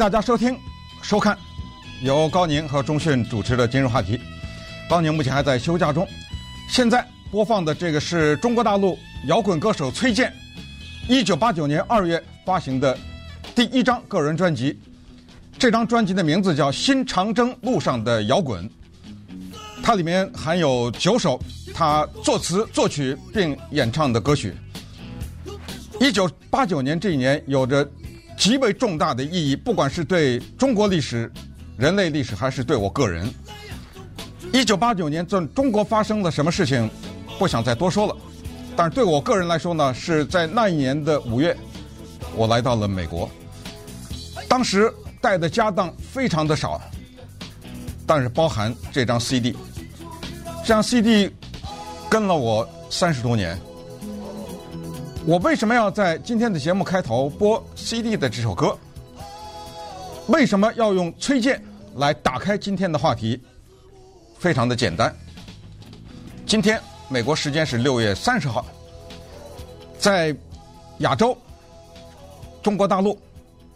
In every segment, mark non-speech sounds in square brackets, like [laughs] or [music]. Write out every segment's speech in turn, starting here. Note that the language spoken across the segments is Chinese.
大家收听、收看由高宁和钟讯主持的今日话题。高宁目前还在休假中。现在播放的这个是中国大陆摇滚歌手崔健，一九八九年二月发行的第一张个人专辑。这张专辑的名字叫《新长征路上的摇滚》，它里面含有九首他作词作曲并演唱的歌曲。一九八九年这一年有着极为重大的意义，不管是对中国历史、人类历史，还是对我个人。一九八九年在中国发生了什么事情，不想再多说了。但是对我个人来说呢，是在那一年的五月，我来到了美国。当时带的家当非常的少，但是包含这张 CD。这张 CD 跟了我三十多年。我为什么要在今天的节目开头播 CD 的这首歌？为什么要用崔健来打开今天的话题？非常的简单。今天美国时间是六月三十号，在亚洲，中国大陆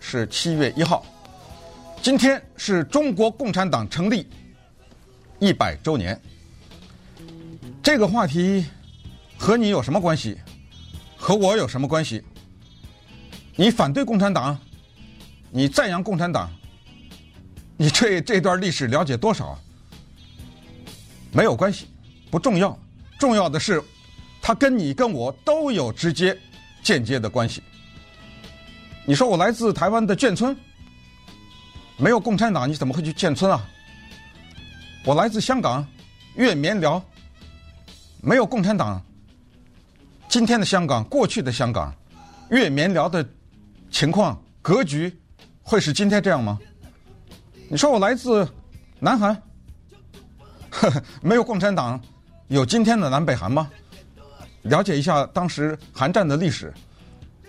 是七月一号。今天是中国共产党成立一百周年。这个话题和你有什么关系？和我有什么关系？你反对共产党？你赞扬共产党？你对这段历史了解多少？没有关系，不重要。重要的是，它跟你跟我都有直接、间接的关系。你说我来自台湾的眷村，没有共产党，你怎么会去眷村啊？我来自香港粤棉寮，没有共产党。今天的香港，过去的香港，粤缅寮的情况格局，会是今天这样吗？你说我来自南韩，呵呵，没有共产党，有今天的南北韩吗？了解一下当时韩战的历史，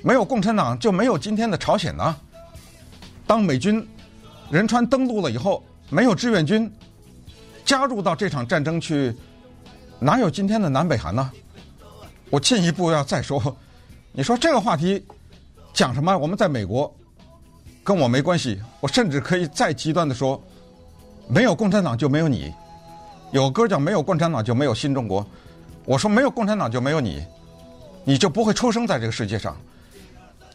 没有共产党就没有今天的朝鲜呢。当美军仁川登陆了以后，没有志愿军加入到这场战争去，哪有今天的南北韩呢？我进一步要再说，你说这个话题讲什么？我们在美国跟我没关系。我甚至可以再极端的说，没有共产党就没有你。有歌叫没有共产党就没有新中国。我说没有共产党就没有你，你就不会出生在这个世界上。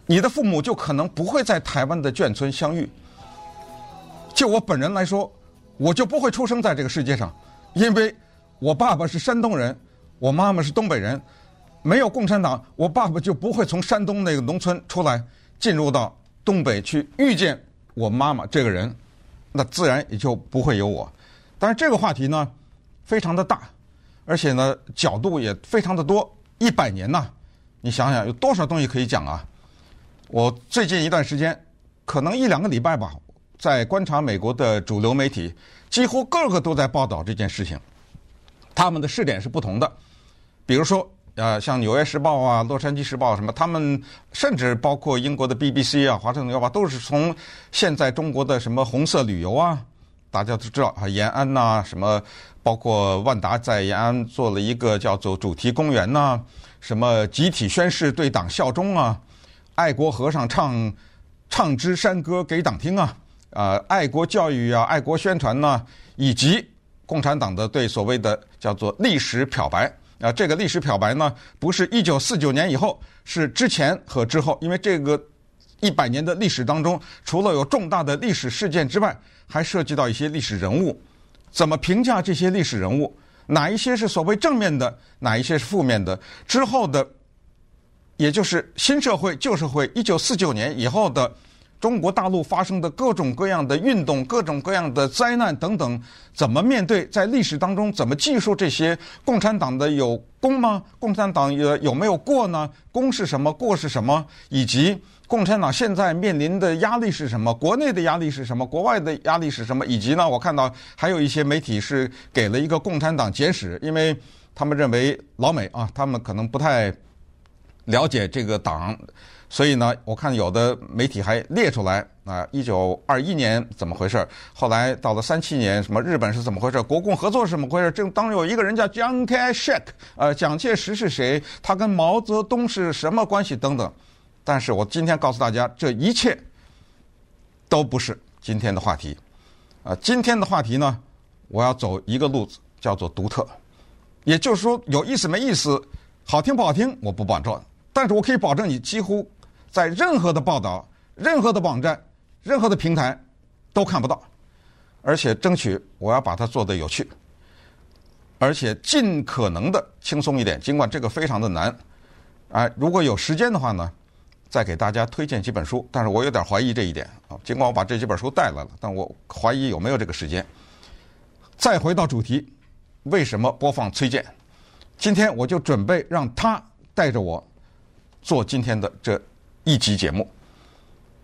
你的父母就可能不会在台湾的眷村相遇。就我本人来说，我就不会出生在这个世界上，因为我爸爸是山东人，我妈妈是东北人。没有共产党，我爸爸就不会从山东那个农村出来，进入到东北去遇见我妈妈这个人，那自然也就不会有我。但是这个话题呢，非常的大，而且呢角度也非常的多。一百年呐，你想想有多少东西可以讲啊？我最近一段时间，可能一两个礼拜吧，在观察美国的主流媒体，几乎个个都在报道这件事情，他们的视点是不同的，比如说。呃，像《纽约时报》啊，《洛杉矶时报》什么，他们甚至包括英国的 BBC 啊，《华盛顿邮报》都是从现在中国的什么红色旅游啊，大家都知道啊，延安呐、什么包括万达在延安做了一个叫做主题公园呐、什么集体宣誓对党效忠啊，爱国和尚唱唱支山歌给党听啊，啊、爱国教育啊，爱国宣传呐、以及共产党的对所谓的叫做历史漂白。啊，这个历史漂白呢，不是一九四九年以后，是之前和之后。因为这个一百年的历史当中，除了有重大的历史事件之外，还涉及到一些历史人物。怎么评价这些历史人物？哪一些是所谓正面的？哪一些是负面的？之后的，也就是新社会、旧社会，一九四九年以后的。中国大陆发生的各种各样的运动、各种各样的灾难等等，怎么面对？在历史当中怎么记述这些？共产党的有功吗？共产党有有没有过呢？功是什么？过是什么？以及共产党现在面临的压力是什么？国内的压力是什么？国外的压力是什么？以及呢？我看到还有一些媒体是给了一个共产党简史，因为他们认为老美啊，他们可能不太了解这个党。所以呢，我看有的媒体还列出来啊，一九二一年怎么回事？后来到了三七年，什么日本是怎么回事？国共合作是怎么回事？这当中有一个人叫蒋介石，呃，蒋介石是谁？他跟毛泽东是什么关系？等等。但是我今天告诉大家，这一切都不是今天的话题。啊，今天的话题呢，我要走一个路子，叫做独特。也就是说，有意思没意思，好听不好听，我不保证，但是我可以保证你几乎在任何的报道、任何的网站、任何的平台都看不到，而且争取我要把它做得有趣，而且尽可能的轻松一点。尽管这个非常的难，啊，如果有时间的话呢，再给大家推荐几本书。但是我有点怀疑这一点啊，尽管我把这几本书带来了，但我怀疑有没有这个时间。再回到主题。为什么播放崔健？今天我就准备让他带着我做今天的这一集节目。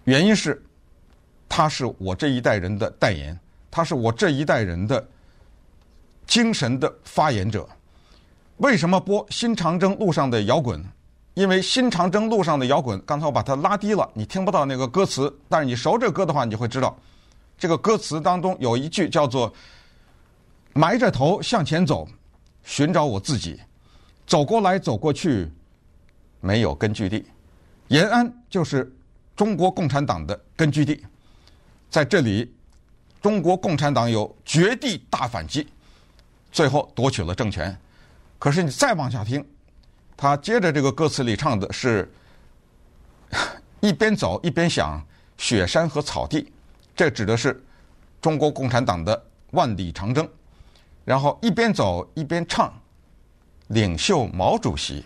原因是，他是我这一代人的代言，他是我这一代人的精神的发言者。为什么播《新长征路上的摇滚》？因为《新长征路上的摇滚》，刚才我把它拉低了，你听不到那个歌词，但是你熟这歌的话，你就会知道，这个歌词当中有一句叫做。埋着头向前走，寻找我自己，走过来走过去，没有根据地。延安就是中国共产党的根据地，在这里，中国共产党有绝地大反击，最后夺取了政权。可是你再往下听，他接着这个歌词里唱的是：一边走一边想雪山和草地，这指的是中国共产党的万里长征。然后一边走一边唱，领袖毛主席。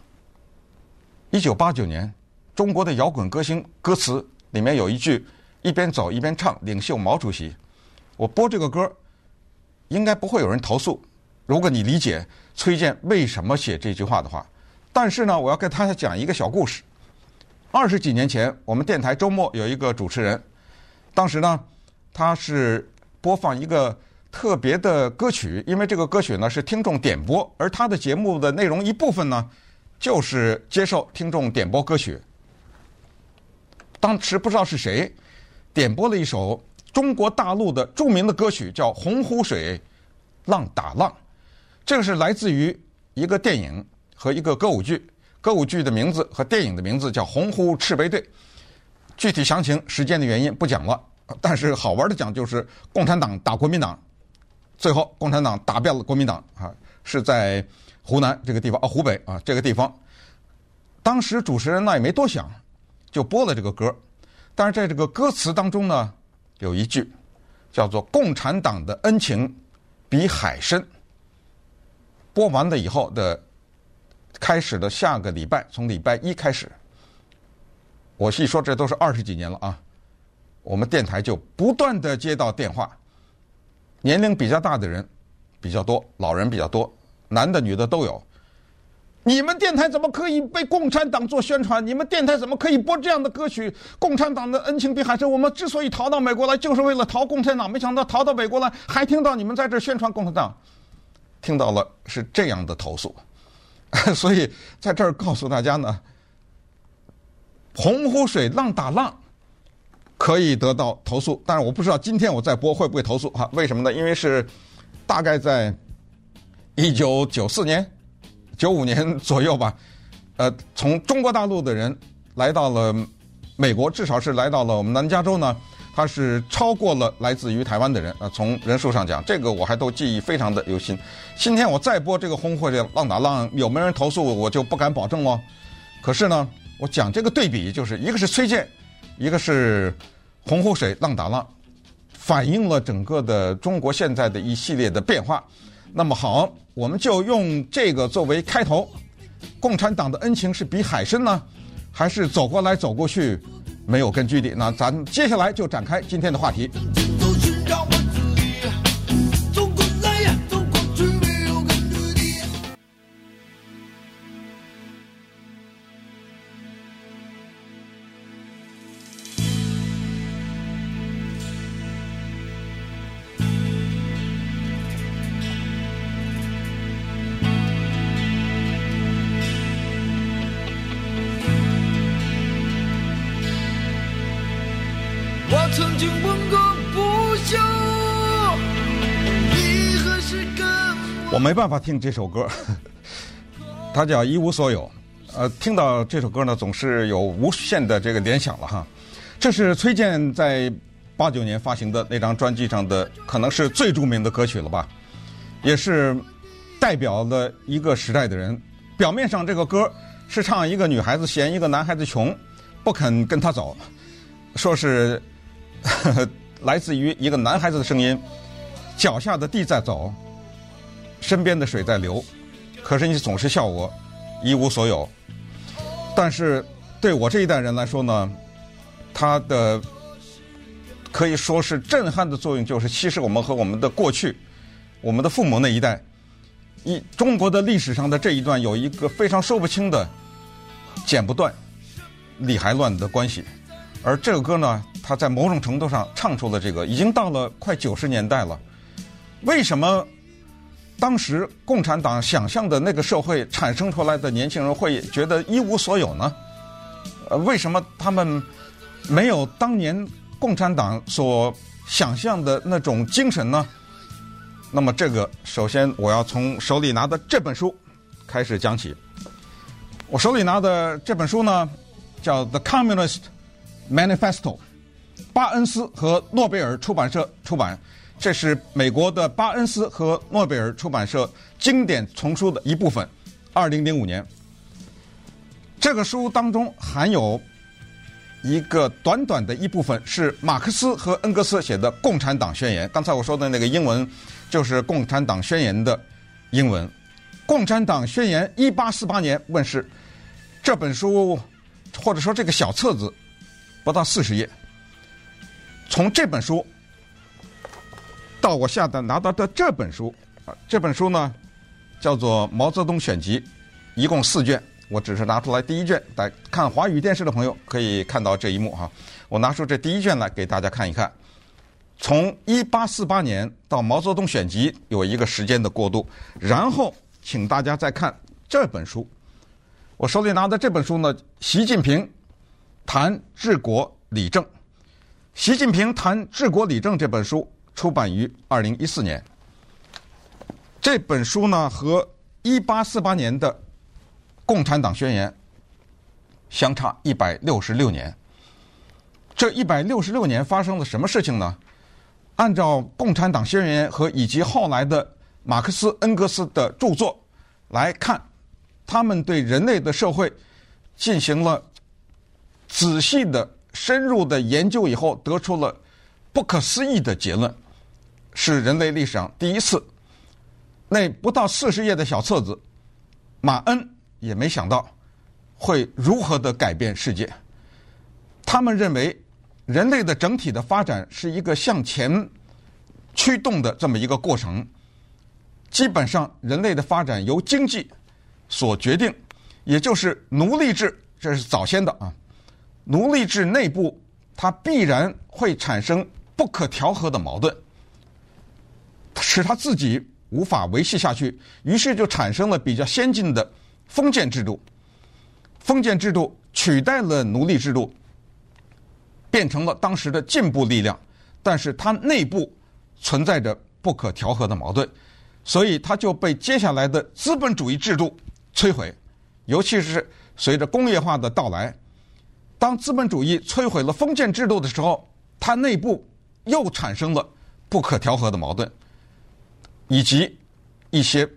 一九八九年，中国的摇滚歌星歌词里面有一句：“一边走一边唱，领袖毛主席。”我播这个歌，应该不会有人投诉。如果你理解崔健为什么写这句话的话，但是呢，我要跟大家讲一个小故事。二十几年前，我们电台周末有一个主持人，当时呢，他是播放一个。特别的歌曲，因为这个歌曲呢是听众点播，而他的节目的内容一部分呢就是接受听众点播歌曲。当时不知道是谁点播了一首中国大陆的著名的歌曲，叫《洪湖水浪打浪》，这个是来自于一个电影和一个歌舞剧，歌舞剧的名字和电影的名字叫《洪湖赤卫队》。具体详情，时间的原因不讲了，但是好玩的讲就是共产党打国民党。最后，共产党打败了国民党啊，是在湖南这个地方啊，湖北啊这个地方。当时主持人呢也没多想，就播了这个歌。但是在这个歌词当中呢，有一句叫做“共产党的恩情比海深”。播完了以后的开始的下个礼拜，从礼拜一开始，我细说这都是二十几年了啊，我们电台就不断的接到电话。年龄比较大的人比较多，老人比较多，男的女的都有。你们电台怎么可以被共产党做宣传？你们电台怎么可以播这样的歌曲？共产党的恩情比海深。我们之所以逃到美国来，就是为了逃共产党。没想到逃到美国来，还听到你们在这儿宣传共产党，听到了是这样的投诉。[laughs] 所以在这儿告诉大家呢，洪湖水浪打浪。可以得到投诉，但是我不知道今天我再播会不会投诉哈？为什么呢？因为是大概在一九九四年、九五年 [laughs] 左右吧，呃，从中国大陆的人来到了美国，至少是来到了我们南加州呢，他是超过了来自于台湾的人啊。从人数上讲，这个我还都记忆非常的犹新。今天我再播这个红或者浪打浪，有没有人投诉，我就不敢保证了。可是呢，我讲这个对比，就是一个是崔健。一个是洪湖水浪打浪，反映了整个的中国现在的一系列的变化。那么好，我们就用这个作为开头。共产党的恩情是比海深呢，还是走过来走过去没有根据地？那咱接下来就展开今天的话题。没办法听这首歌，[laughs] 它叫《一无所有》。呃，听到这首歌呢，总是有无限的这个联想了哈。这是崔健在八九年发行的那张专辑上的，可能是最著名的歌曲了吧，也是代表了一个时代的人。表面上这个歌是唱一个女孩子嫌一个男孩子穷，不肯跟他走，说是呵 [laughs] 呵来自于一个男孩子的声音，脚下的地在走，身边的水在流，可是你总是笑我一无所有。但是对我这一代人来说呢，他的可以说是震撼的作用，就是其实我们和我们的过去，我们的父母那一代。一中国的历史上的这一段有一个非常说不清的剪不断、理还乱的关系，而这个歌呢，它在某种程度上唱出了这个，已经到了快九十年代了。为什么当时共产党想象的那个社会产生出来的年轻人会觉得一无所有呢？呃，为什么他们没有当年共产党所想象的那种精神呢？那么，这个首先我要从手里拿的这本书开始讲起。我手里拿的这本书呢，叫《The Communist Manifesto》，巴恩斯和诺贝尔出版社出版。这是美国的巴恩斯和诺贝尔出版社经典丛书的一部分。二零零五年，这个书当中含有一个短短的一部分，是马克思和恩格斯写的《共产党宣言》。刚才我说的那个英文。就是《共产党宣言》的英文，《共产党宣言》一八四八年问世，这本书或者说这个小册子不到四十页。从这本书到我下的拿到的这本书啊，这本书呢叫做《毛泽东选集》，一共四卷。我只是拿出来第一卷，来看华语电视的朋友可以看到这一幕哈。我拿出这第一卷来给大家看一看。从一八四八年到毛泽东选集有一个时间的过渡，然后请大家再看这本书。我手里拿的这本书呢，《习近平谈治国理政》。《习近平谈治国理政》这本书出版于二零一四年。这本书呢，和一八四八年的《共产党宣言》相差一百六十六年。这一百六十六年发生了什么事情呢？按照《共产党宣言》和以及后来的马克思、恩格斯的著作来看，他们对人类的社会进行了仔细的、深入的研究以后，得出了不可思议的结论，是人类历史上第一次。那不到四十页的小册子，马恩也没想到会如何的改变世界。他们认为。人类的整体的发展是一个向前驱动的这么一个过程，基本上人类的发展由经济所决定，也就是奴隶制，这是早先的啊。奴隶制内部它必然会产生不可调和的矛盾，使他自己无法维系下去，于是就产生了比较先进的封建制度，封建制度取代了奴隶制度。变成了当时的进步力量，但是它内部存在着不可调和的矛盾，所以它就被接下来的资本主义制度摧毁。尤其是随着工业化的到来，当资本主义摧毁了封建制度的时候，它内部又产生了不可调和的矛盾，以及一些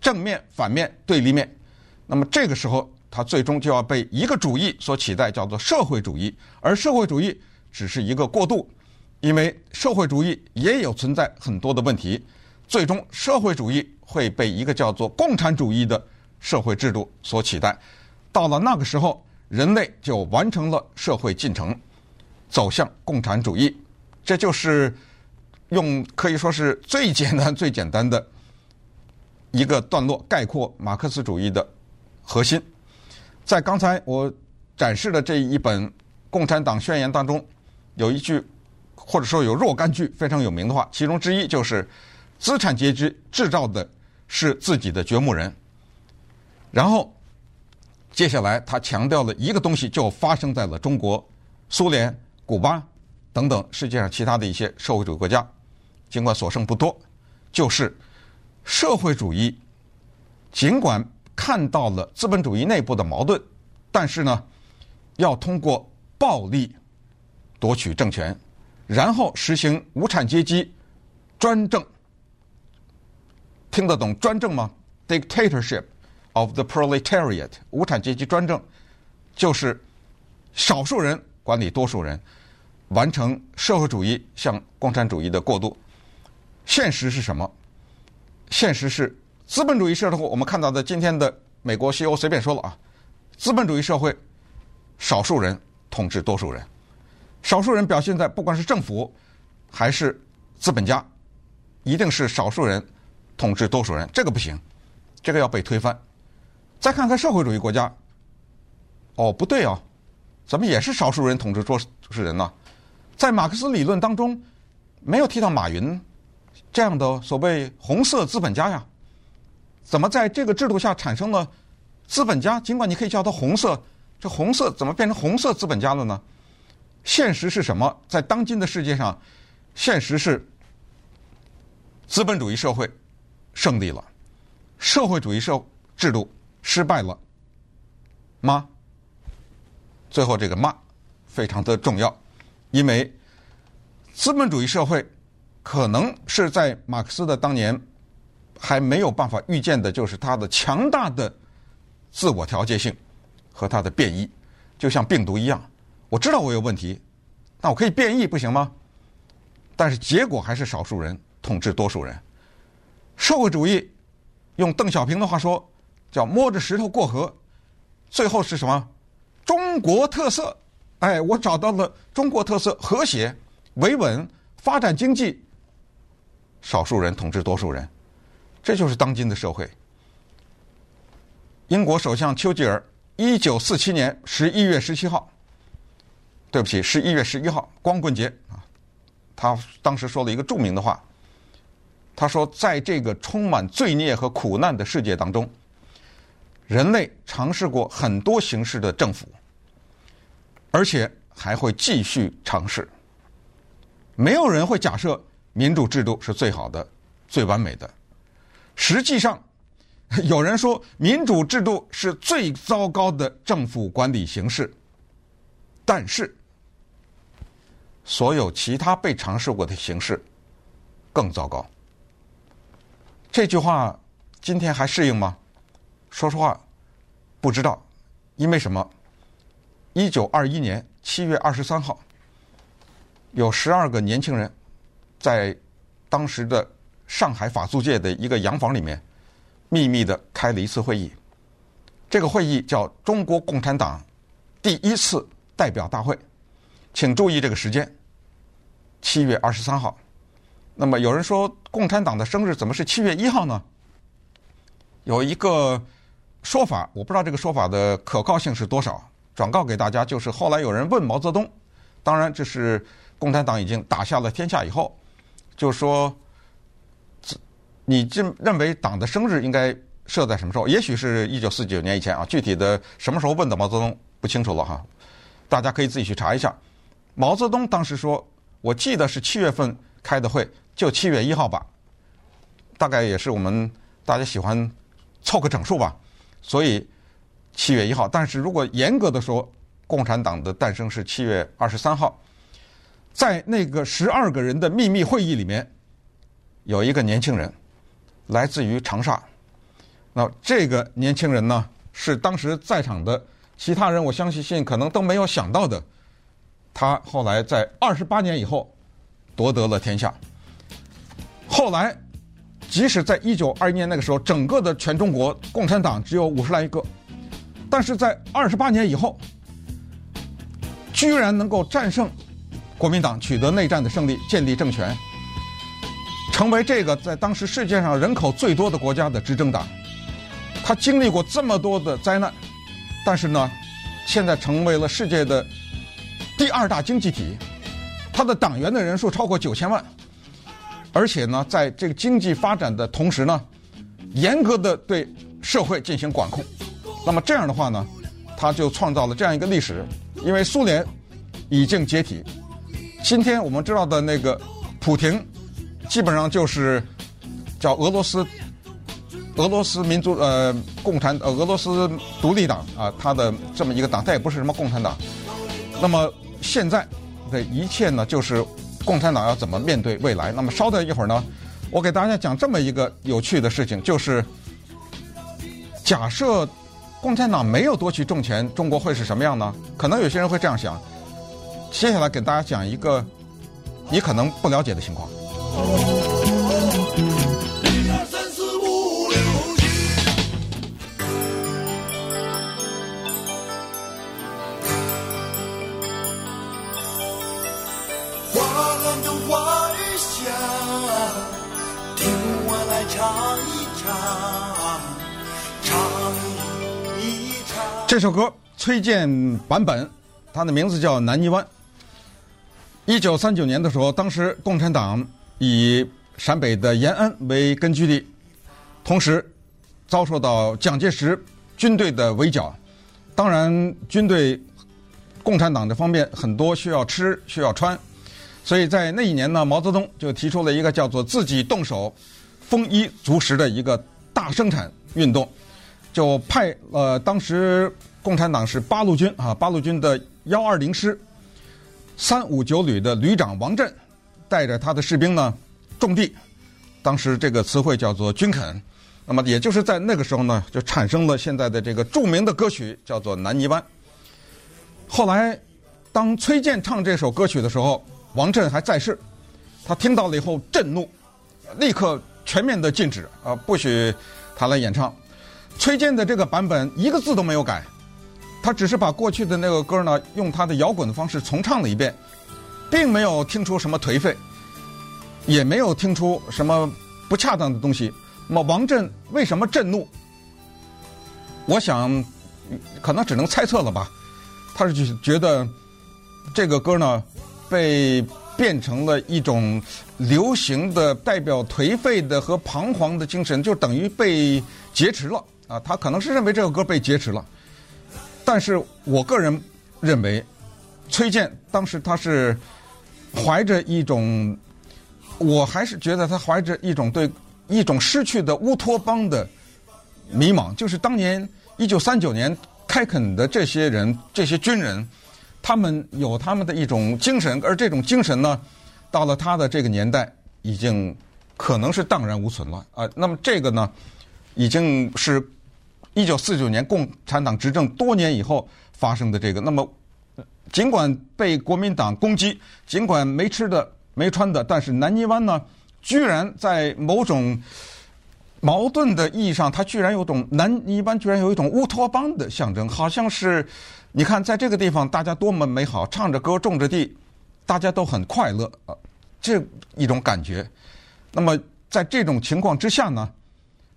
正面、反面、对立面。那么这个时候。它最终就要被一个主义所取代，叫做社会主义。而社会主义只是一个过渡，因为社会主义也有存在很多的问题。最终，社会主义会被一个叫做共产主义的社会制度所取代。到了那个时候，人类就完成了社会进程，走向共产主义。这就是用可以说是最简单、最简单的一个段落概括马克思主义的核心。在刚才我展示的这一本《共产党宣言》当中，有一句或者说有若干句非常有名的话，其中之一就是“资产阶级制造的是自己的掘墓人”。然后接下来他强调了一个东西，就发生在了中国、苏联、古巴等等世界上其他的一些社会主义国家，尽管所剩不多，就是社会主义尽管。看到了资本主义内部的矛盾，但是呢，要通过暴力夺取政权，然后实行无产阶级专政。听得懂专政吗？Dictatorship of the proletariat，无产阶级专政，就是少数人管理多数人，完成社会主义向共产主义的过渡。现实是什么？现实是资本主义社会。我们看到的今天的美国西欧随便说了啊，资本主义社会，少数人统治多数人，少数人表现在不管是政府还是资本家，一定是少数人。统治多数人，这个不行，这个要被推翻。再看看社会主义国家，哦，不对哦，怎么也是少数人统治多数人呢？在马克思理论当中，没有提到马云这样的所谓红色资本家呀？怎么在这个制度下产生了资本家？尽管你可以叫他红色，这红色怎么变成红色资本家了呢？现实是什么？在当今的世界上，现实是资本主义社会。胜利了，社会主义社制度失败了吗？最后这个“吗”非常的重要，因为资本主义社会可能是在马克思的当年还没有办法预见的，就是它的强大的自我调节性和它的变异，就像病毒一样。我知道我有问题，那我可以变异，不行吗？但是结果还是少数人统治多数人。社会主义，用邓小平的话说，叫摸着石头过河，最后是什么？中国特色，哎，我找到了中国特色，和谐、维稳、发展经济，少数人统治多数人，这就是当今的社会。英国首相丘吉尔，一九四七年十一月十七号，对不起，十一月十一号，光棍节啊，他当时说了一个著名的话。他说，在这个充满罪孽和苦难的世界当中，人类尝试过很多形式的政府，而且还会继续尝试。没有人会假设民主制度是最好的、最完美的。实际上，[laughs] 有人说民主制度是最糟糕的政府管理形式，但是所有其他被尝试过的形式更糟糕。这句话今天还适应吗？说实话，不知道，因为什么？一九二一年七月二十三号，有十二个年轻人在当时的上海法租界的一个洋房里面秘密的开了一次会议。这个会议叫中国共产党第一次代表大会，请注意这个时间，七月二十三号。那么有人说，共产党的生日怎么是七月一号呢？有一个说法，我不知道这个说法的可靠性是多少。转告给大家，就是后来有人问毛泽东，当然这是共产党已经打下了天下以后，就说，你这认为党的生日应该设在什么时候？也许是一九四九年以前啊，具体的什么时候问的毛泽东不清楚了哈，大家可以自己去查一下。毛泽东当时说，我记得是七月份开的会。就七月一号吧，大概也是我们大家喜欢凑个整数吧，所以七月一号。但是如果严格的说，共产党的诞生是七月二十三号，在那个十二个人的秘密会议里面，有一个年轻人来自于长沙。那这个年轻人呢，是当时在场的其他人，我相信信可能都没有想到的。他后来在二十八年以后夺得了天下。后来，即使在一九二一年那个时候，整个的全中国共产党只有五十来个，但是在二十八年以后，居然能够战胜国民党，取得内战的胜利，建立政权，成为这个在当时世界上人口最多的国家的执政党。他经历过这么多的灾难，但是呢，现在成为了世界的第二大经济体，他的党员的人数超过九千万。而且呢，在这个经济发展的同时呢，严格的对社会进行管控。那么这样的话呢，他就创造了这样一个历史。因为苏联已经解体，今天我们知道的那个普亭，基本上就是叫俄罗斯俄罗斯民族呃共产呃俄罗斯独立党啊，他的这么一个党，他也不是什么共产党。那么现在的一切呢，就是共产党要怎么面对未来。那么稍等一会儿呢，我给大家讲这么一个有趣的事情，就是假设共产党没有夺取政权，中国会是什么样呢？可能有些人会这样想。接下来给大家讲一个你可能不了解的情况。这首歌崔健版本，它的名字叫《南泥湾》。一九三九年的时候，当时共产党以陕北的延安为根据地，同时遭受到蒋介石军队的围剿。当然，军队共产党这方面很多需要吃需要穿，所以在那一年呢，毛泽东就提出了一个叫做“自己动手，丰衣足食”的一个大生产运动。就派呃，当时共产党是八路军啊，八路军的幺二零师三五九旅的旅长王震，带着他的士兵呢种地。当时这个词汇叫做军垦。那么也就是在那个时候呢，就产生了现在的这个著名的歌曲，叫做《南泥湾》。后来，当崔健唱这首歌曲的时候，王震还在世，他听到了以后震怒，立刻全面的禁止啊，不许他来演唱。崔健的这个版本一个字都没有改，他只是把过去的那个歌呢，用他的摇滚的方式重唱了一遍，并没有听出什么颓废，也没有听出什么不恰当的东西。那么王震为什么震怒？我想可能只能猜测了吧。他是觉得这个歌呢被变成了一种流行的代表颓废的和彷徨的精神，就等于被劫持了。啊，他可能是认为这个歌被劫持了，但是我个人认为，崔健当时他是怀着一种，我还是觉得他怀着一种对一种失去的乌托邦的迷茫，就是当年一九三九年开垦的这些人，这些军人，他们有他们的一种精神，而这种精神呢，到了他的这个年代，已经可能是荡然无存了啊。那么这个呢，已经是。一九四九年共产党执政多年以后发生的这个，那么尽管被国民党攻击，尽管没吃的没穿的，但是南泥湾呢，居然在某种矛盾的意义上，它居然有种南泥湾居然有一种乌托邦的象征，好像是你看在这个地方大家多么美好，唱着歌种着地，大家都很快乐啊，这一种感觉。那么在这种情况之下呢，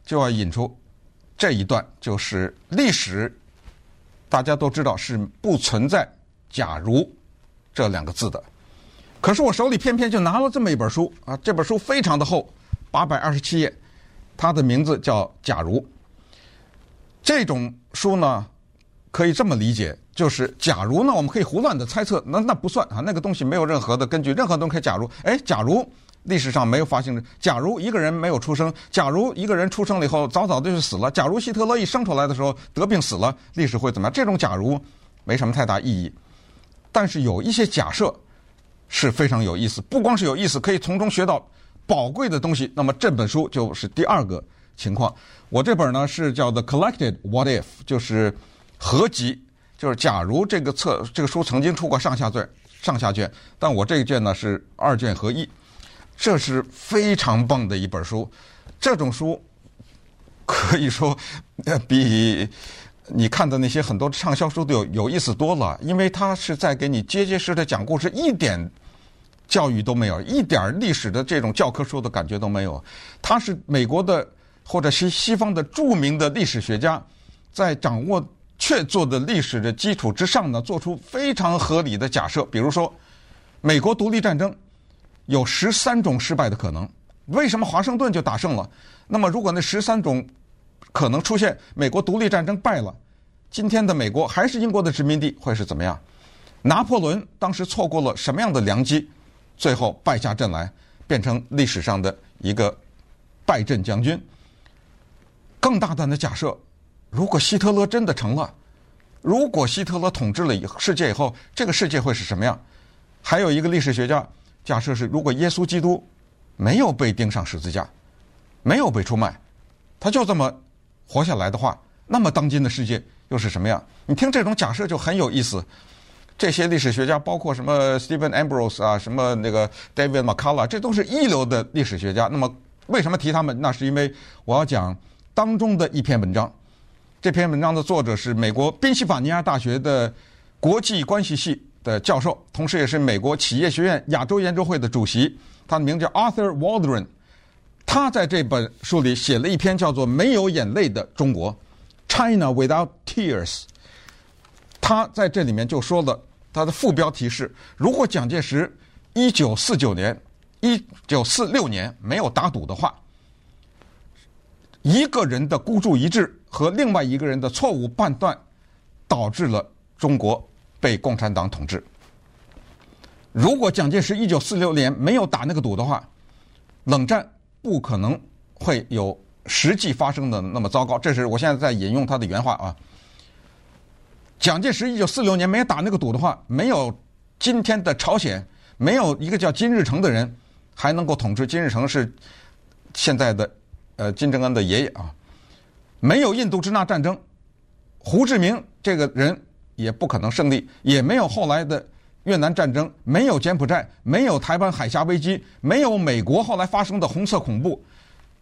就要引出。这一段就是历史，大家都知道是不存在“假如”这两个字的。可是我手里偏偏就拿了这么一本书啊，这本书非常的厚，八百二十七页，它的名字叫《假如》。这种书呢，可以这么理解，就是假如呢，我们可以胡乱的猜测，那那不算啊，那个东西没有任何的根据，任何东西可以假如，哎，假如。历史上没有发生。假如一个人没有出生，假如一个人出生了以后早早的就死了，假如希特勒一生出来的时候得病死了，历史会怎么样？这种假如没什么太大意义。但是有一些假设是非常有意思，不光是有意思，可以从中学到宝贵的东西。那么这本书就是第二个情况。我这本呢是叫《The Collected What If》，就是合集，就是假如这个册这个书曾经出过上下卷，上下卷，但我这一卷呢是二卷合一。这是非常棒的一本书，这种书可以说比你看的那些很多畅销书都有有意思多了，因为它是在给你结结实实讲故事，一点教育都没有，一点历史的这种教科书的感觉都没有。它是美国的或者是西方的著名的历史学家，在掌握确凿的历史的基础之上呢，做出非常合理的假设，比如说美国独立战争。有十三种失败的可能，为什么华盛顿就打胜了？那么如果那十三种可能出现，美国独立战争败了，今天的美国还是英国的殖民地，会是怎么样？拿破仑当时错过了什么样的良机，最后败下阵来，变成历史上的一个败阵将军？更大胆的假设，如果希特勒真的成了，如果希特勒统治了以世界以后，这个世界会是什么样？还有一个历史学家。假设是如果耶稣基督没有被钉上十字架，没有被出卖，他就这么活下来的话，那么当今的世界又是什么样？你听这种假设就很有意思。这些历史学家，包括什么 Stephen Ambrose 啊，什么那个 David McCullough，这都是一流的历史学家。那么为什么提他们？那是因为我要讲当中的一篇文章。这篇文章的作者是美国宾夕法尼亚大学的国际关系系的教授，同时也是美国企业学院亚洲研究会的主席。他的名字叫 Arthur Waldron。他在这本书里写了一篇叫做《没有眼泪的中国》（China Without Tears）。他在这里面就说了，他的副标题是：如果蒋介石一九四九年、一九四六年没有打赌的话，一个人的孤注一掷和另外一个人的错误判断，导致了中国被共产党统治。如果蒋介石一九四六年没有打那个赌的话，冷战不可能会有实际发生的那么糟糕。这是我现在在引用他的原话啊。蒋介石一九四六年没有打那个赌的话，没有今天的朝鲜，没有一个叫金日成的人还能够统治。金日成是现在的呃金正恩的爷爷啊，没有印度支那战争，胡志明这个人也不可能胜利，也没有后来的越南战争，没有柬埔寨，没有台湾海峡危机，没有美国后来发生的红色恐怖，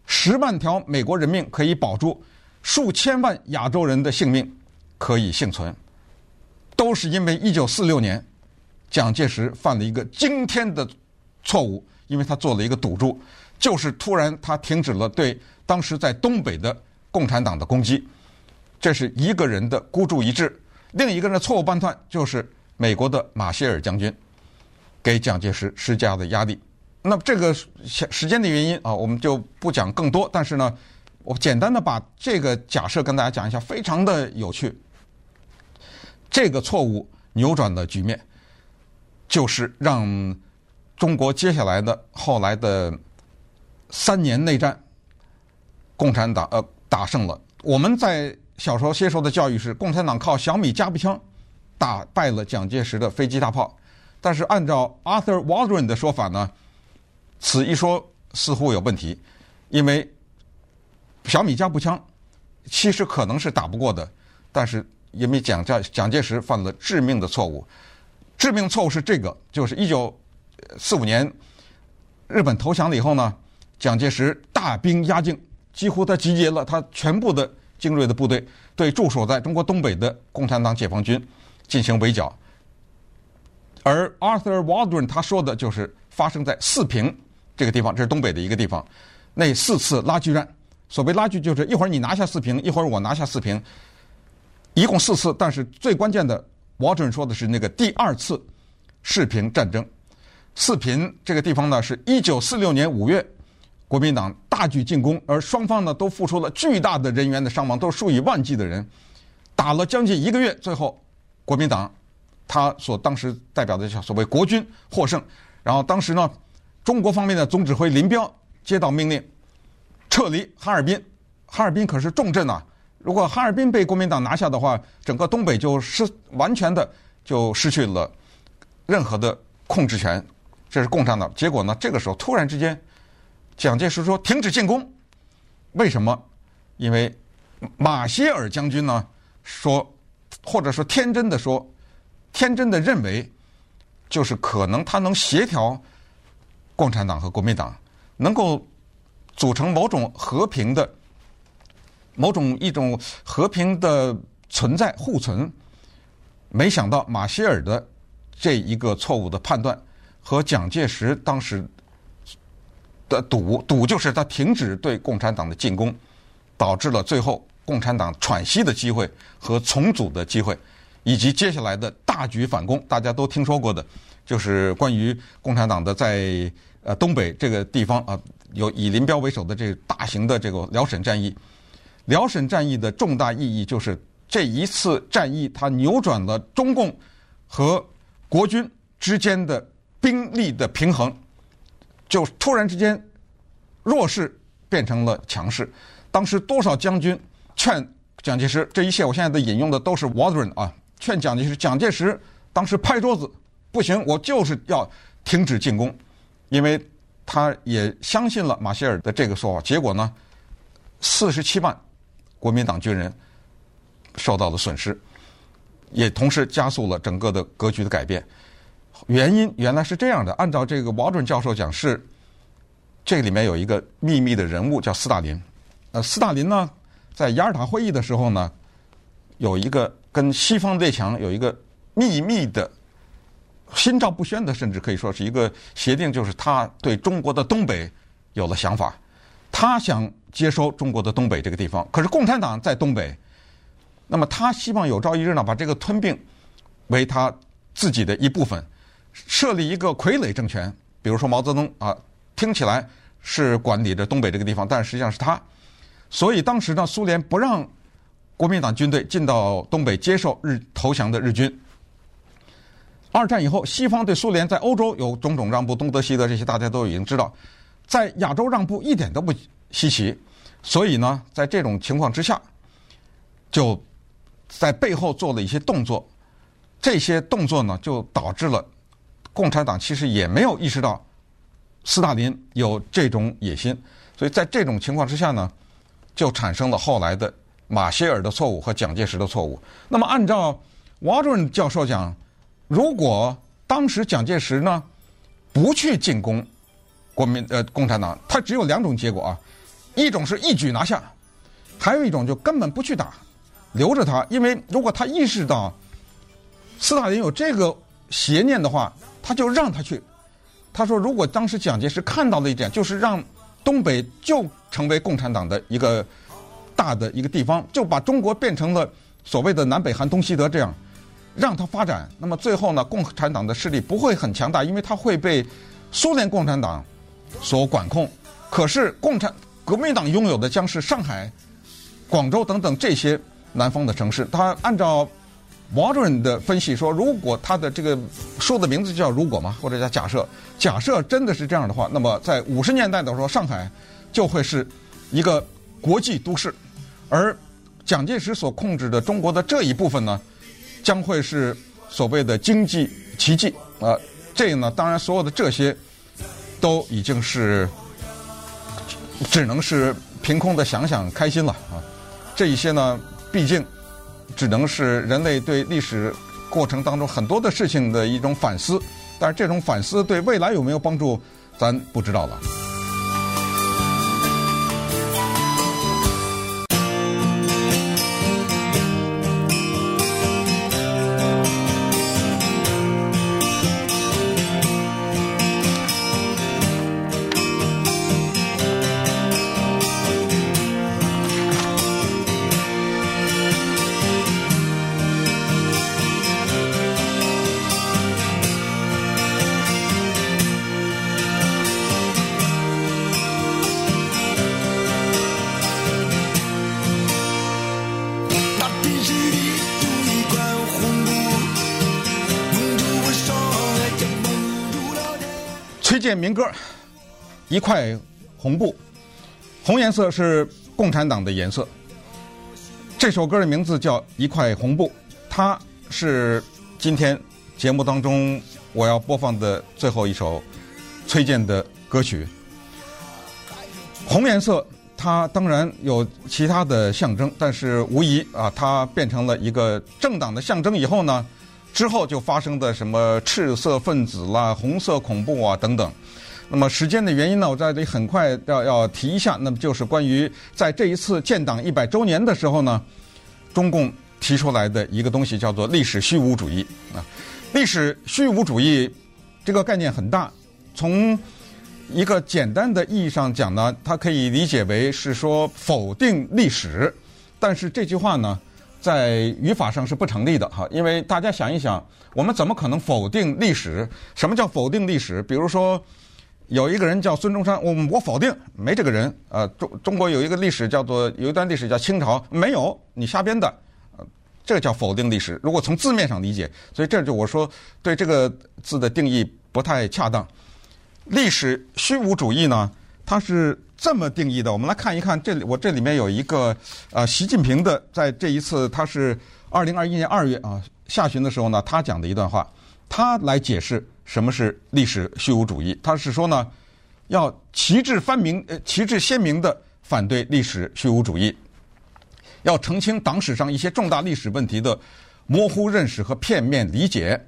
十万条美国人命可以保住，数千万亚洲人的性命可以幸存。都是因为一九四六年，蒋介石犯了一个惊天的错误，因为他做了一个赌注，就是突然他停止了对当时在东北的共产党的攻击，这是一个人的孤注一掷，另一个人的错误判断就是美国的马歇尔将军给蒋介石施加的压力。那么这个时间的原因啊，我们就不讲更多，但是呢，我简单的把这个假设跟大家讲一下，非常的有趣。这个错误扭转的局面，就是让中国接下来的后来的三年内战，共产党呃打胜了。我们在小时候接受的教育是，共产党靠小米加步枪打败了蒋介石的飞机大炮。但是按照 Arthur Waldron 的说法呢，此一说似乎有问题，因为小米加步枪其实可能是打不过的，但是。因为蒋介蒋介石犯了致命的错误，致命错误是这个，就是一九四五年日本投降了以后呢，蒋介石大兵压境，几乎他集结了他全部的精锐的部队，对驻守在中国东北的共产党解放军进行围剿。而 Arthur Waldron 他说的就是发生在四平这个地方，这是东北的一个地方，那四次拉锯战，所谓拉锯就是一会儿你拿下四平，一会儿我拿下四平。一共四次，但是最关键的，沃伦说的是那个第二次四平战争。四平这个地方呢，是一九四六年五月，国民党大举进攻，而双方呢都付出了巨大的人员的伤亡，都是数以万计的人，打了将近一个月，最后国民党他所当时代表的叫所谓国军获胜。然后当时呢，中国方面的总指挥林彪接到命令，撤离哈尔滨，哈尔滨可是重镇呐。如果哈尔滨被国民党拿下的话，整个东北就失完全的就失去了任何的控制权，这是共产党。结果呢，这个时候突然之间，蒋介石说停止进攻，为什么？因为马歇尔将军呢说，或者说天真的说，天真的认为，就是可能他能协调共产党和国民党，能够组成某种和平的。某种一种和平的存在互存，没想到马歇尔的这一个错误的判断和蒋介石当时的赌赌就是他停止对共产党的进攻，导致了最后共产党喘息的机会和重组的机会，以及接下来的大举反攻。大家都听说过的，就是关于共产党的在呃东北这个地方啊，有以林彪为首的这大型的这个辽沈战役。辽沈战役的重大意义就是这一次战役，它扭转了中共和国军之间的兵力的平衡，就突然之间弱势变成了强势。当时多少将军劝蒋介石，这一切我现在的引用的都是 Waldron 啊，劝蒋介石，蒋介石当时拍桌子，不行，我就是要停止进攻。因为他也相信了马歇尔的这个说法。结果呢，四十七万国民党军人受到了损失，也同时加速了整个的格局的改变。原因原来是这样的，按照这个沃伦教授讲是，这里面有一个秘密的人物叫斯大林。呃，斯大林呢，在雅尔塔会议的时候呢，有一个跟西方列强有一个秘密的、心照不宣的，甚至可以说是一个协定，就是他对中国的东北有了想法，他想接收中国的东北这个地方。可是共产党在东北，那么他希望有朝一日呢，把这个吞并为他自己的一部分。设立一个傀儡政权，比如说毛泽东啊，听起来是管理着东北这个地方，但实际上是他。所以当时呢，苏联不让国民党军队进到东北接受日投降的日军。二战以后，西方对苏联在欧洲有种种让步，东德西德这些大家都已经知道，在亚洲让步一点都不稀奇。所以呢，在这种情况之下，就在背后做了一些动作。这些动作呢，就导致了。共产党其实也没有意识到斯大林有这种野心，所以在这种情况之下呢，就产生了后来的马歇尔的错误和蒋介石的错误。那么，按照沃伦教授讲，如果当时蒋介石呢不去进攻国民呃共产党，他只有两种结果啊，一种是一举拿下，还有一种就根本不去打，留着他。因为如果他意识到斯大林有这个邪念的话，他就让他去。他说：“如果当时蒋介石看到了一点，就是让东北就成为共产党的一个大的一个地方，就把中国变成了所谓的南北韩东西德这样，让他发展。那么最后呢，共产党的势力不会很强大，因为他会被苏联共产党所管控。可是共产革命党拥有的将是上海、广州等等这些南方的城市。他按照。”王主任的分析说，如果他的这个书的名字叫“如果”嘛，或者叫“假设”，假设真的是这样的话，那么在五十年代的时候，上海就会是一个国际都市，而蒋介石所控制的中国的这一部分呢，将会是所谓的经济奇迹啊。这呢，当然所有的这些都已经是只能是凭空的想想开心了啊。这一些呢，毕竟。只能是人类对历史过程当中很多的事情的一种反思，但是这种反思对未来有没有帮助，咱不知道了。民歌，一块红布，红颜色是共产党的颜色。这首歌的名字叫《一块红布》，它是今天节目当中我要播放的最后一首崔健的歌曲。红颜色，它当然有其他的象征，但是无疑啊，它变成了一个政党的象征以后呢，之后就发生的什么赤色分子啦、红色恐怖啊等等。那么时间的原因呢，我在这里很快要要提一下，那么就是关于在这一次建党一百周年的时候呢，中共提出来的一个东西叫做历史虚无主义啊。历史虚无主义这个概念很大，从一个简单的意义上讲呢，它可以理解为是说否定历史，但是这句话呢，在语法上是不成立的哈，因为大家想一想，我们怎么可能否定历史？什么叫否定历史？比如说。有一个人叫孙中山，我我否定没这个人。呃，中中国有一个历史叫做有一段历史叫清朝，没有，你瞎编的，呃，这叫否定历史。如果从字面上理解，所以这就我说对这个字的定义不太恰当。历史虚无主义呢，它是这么定义的。我们来看一看，这里我这里面有一个呃，习近平的在这一次他是二零二一年二月啊下旬的时候呢，他讲的一段话，他来解释什么是历史虚无主义。他是说呢，要旗帜分明、呃旗帜鲜明的反对历史虚无主义，要澄清党史上一些重大历史问题的模糊认识和片面理解，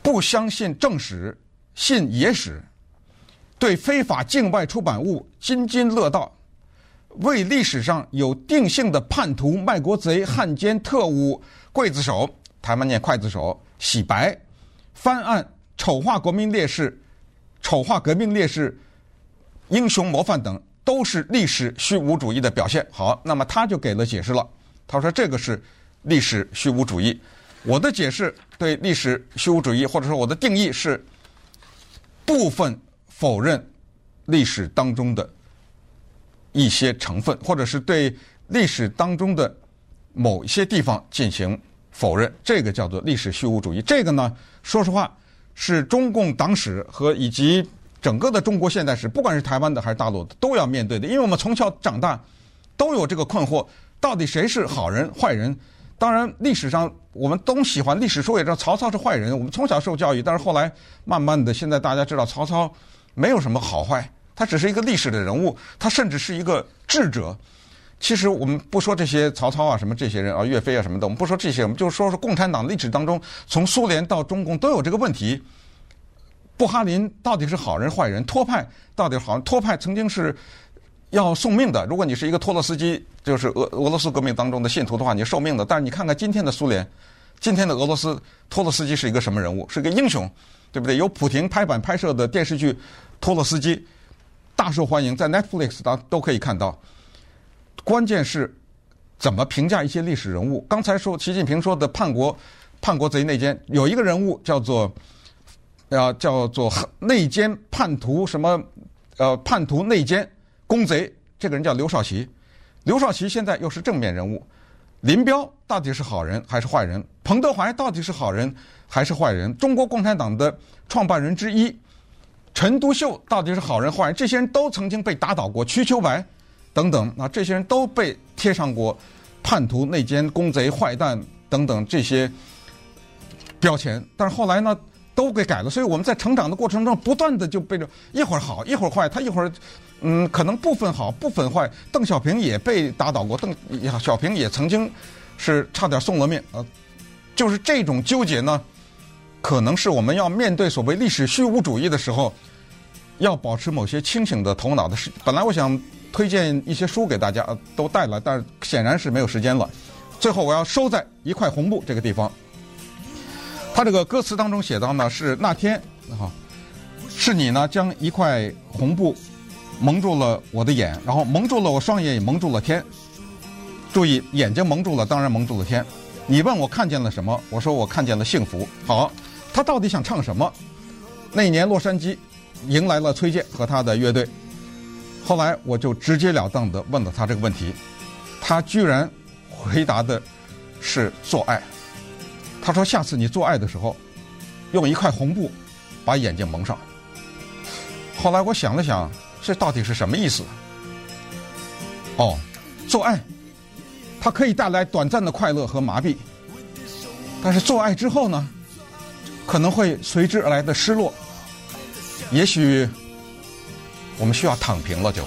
不相信正史，信野史，对非法境外出版物津津乐道。为历史上有定性的叛徒、卖国贼、汉奸、特务、刽子手（台湾念刽子手）洗白、翻案、丑化国民烈士、丑化革命烈士、英雄模范等，都是历史虚无主义的表现。好，那么他就给了解释了。他说：“这个是历史虚无主义。”我的解释对历史虚无主义，或者说我的定义是部分否认历史当中的。一些成分，或者是对历史当中的某一些地方进行否认，这个叫做历史虚无主义。这个呢，说实话，是中共党史和以及整个的中国现代史，不管是台湾的还是大陆的，都要面对的。因为我们从小长大都有这个困惑：到底谁是好人、坏人？当然，历史上我们都喜欢历史书，也知道曹操是坏人。我们从小受教育，但是后来慢慢的，现在大家知道曹操没有什么好坏。他只是一个历史的人物，他甚至是一个智者。其实我们不说这些曹操啊，什么这些人啊，岳飞啊什么的，我们不说这些，我们就说说共产党历史当中，从苏联到中共都有这个问题。布哈林到底是好人坏人？托派到底好？托派曾经是要送命的。如果你是一个托洛斯基，就是俄俄罗斯革命当中的信徒的话，你受命的。但是你看看今天的苏联，今天的俄罗斯，托洛斯基是一个什么人物？是一个英雄，对不对？有普廷拍板拍摄的电视剧《托洛斯基》。大受欢迎，在 Netflix 当都可以看到。关键是怎么评价一些历史人物？刚才说习近平说的叛国、叛国贼、内奸，有一个人物叫做呃叫做内奸叛徒什么呃叛徒内奸公贼，这个人叫刘少奇。刘少奇现在又是正面人物。林彪到底是好人还是坏人？彭德怀到底是好人还是坏人？中国共产党的创办人之一。陈独秀到底是好人坏人？这些人都曾经被打倒过，瞿秋白等等啊，这些人都被贴上过叛徒、内奸、公贼、坏蛋等等这些标签。但是后来呢，都给改了。所以我们在成长的过程中，不断的就被着一会儿好，一会儿坏。他一会儿嗯，可能部分好，部分坏。邓小平也被打倒过，邓小平也曾经是差点送了命啊。就是这种纠结呢。可能是我们要面对所谓历史虚无主义的时候，要保持某些清醒的头脑的事。本来我想推荐一些书给大家，都带来，但显然是没有时间了。最后我要收在一块红布这个地方。他这个歌词当中写到呢，是那天啊，是你呢将一块红布蒙住了我的眼，然后蒙住了我双眼，也蒙住了天。注意，眼睛蒙住了，当然蒙住了天。你问我看见了什么？我说我看见了幸福。好。他到底想唱什么？那年洛杉矶迎来了崔健和他的乐队。后来我就直截了当地问了他这个问题，他居然回答的是做爱。他说：“下次你做爱的时候，用一块红布把眼睛蒙上。”后来我想了想，这到底是什么意思？哦，做爱，它可以带来短暂的快乐和麻痹，但是做爱之后呢？可能会随之而来的失落，也许我们需要躺平了就。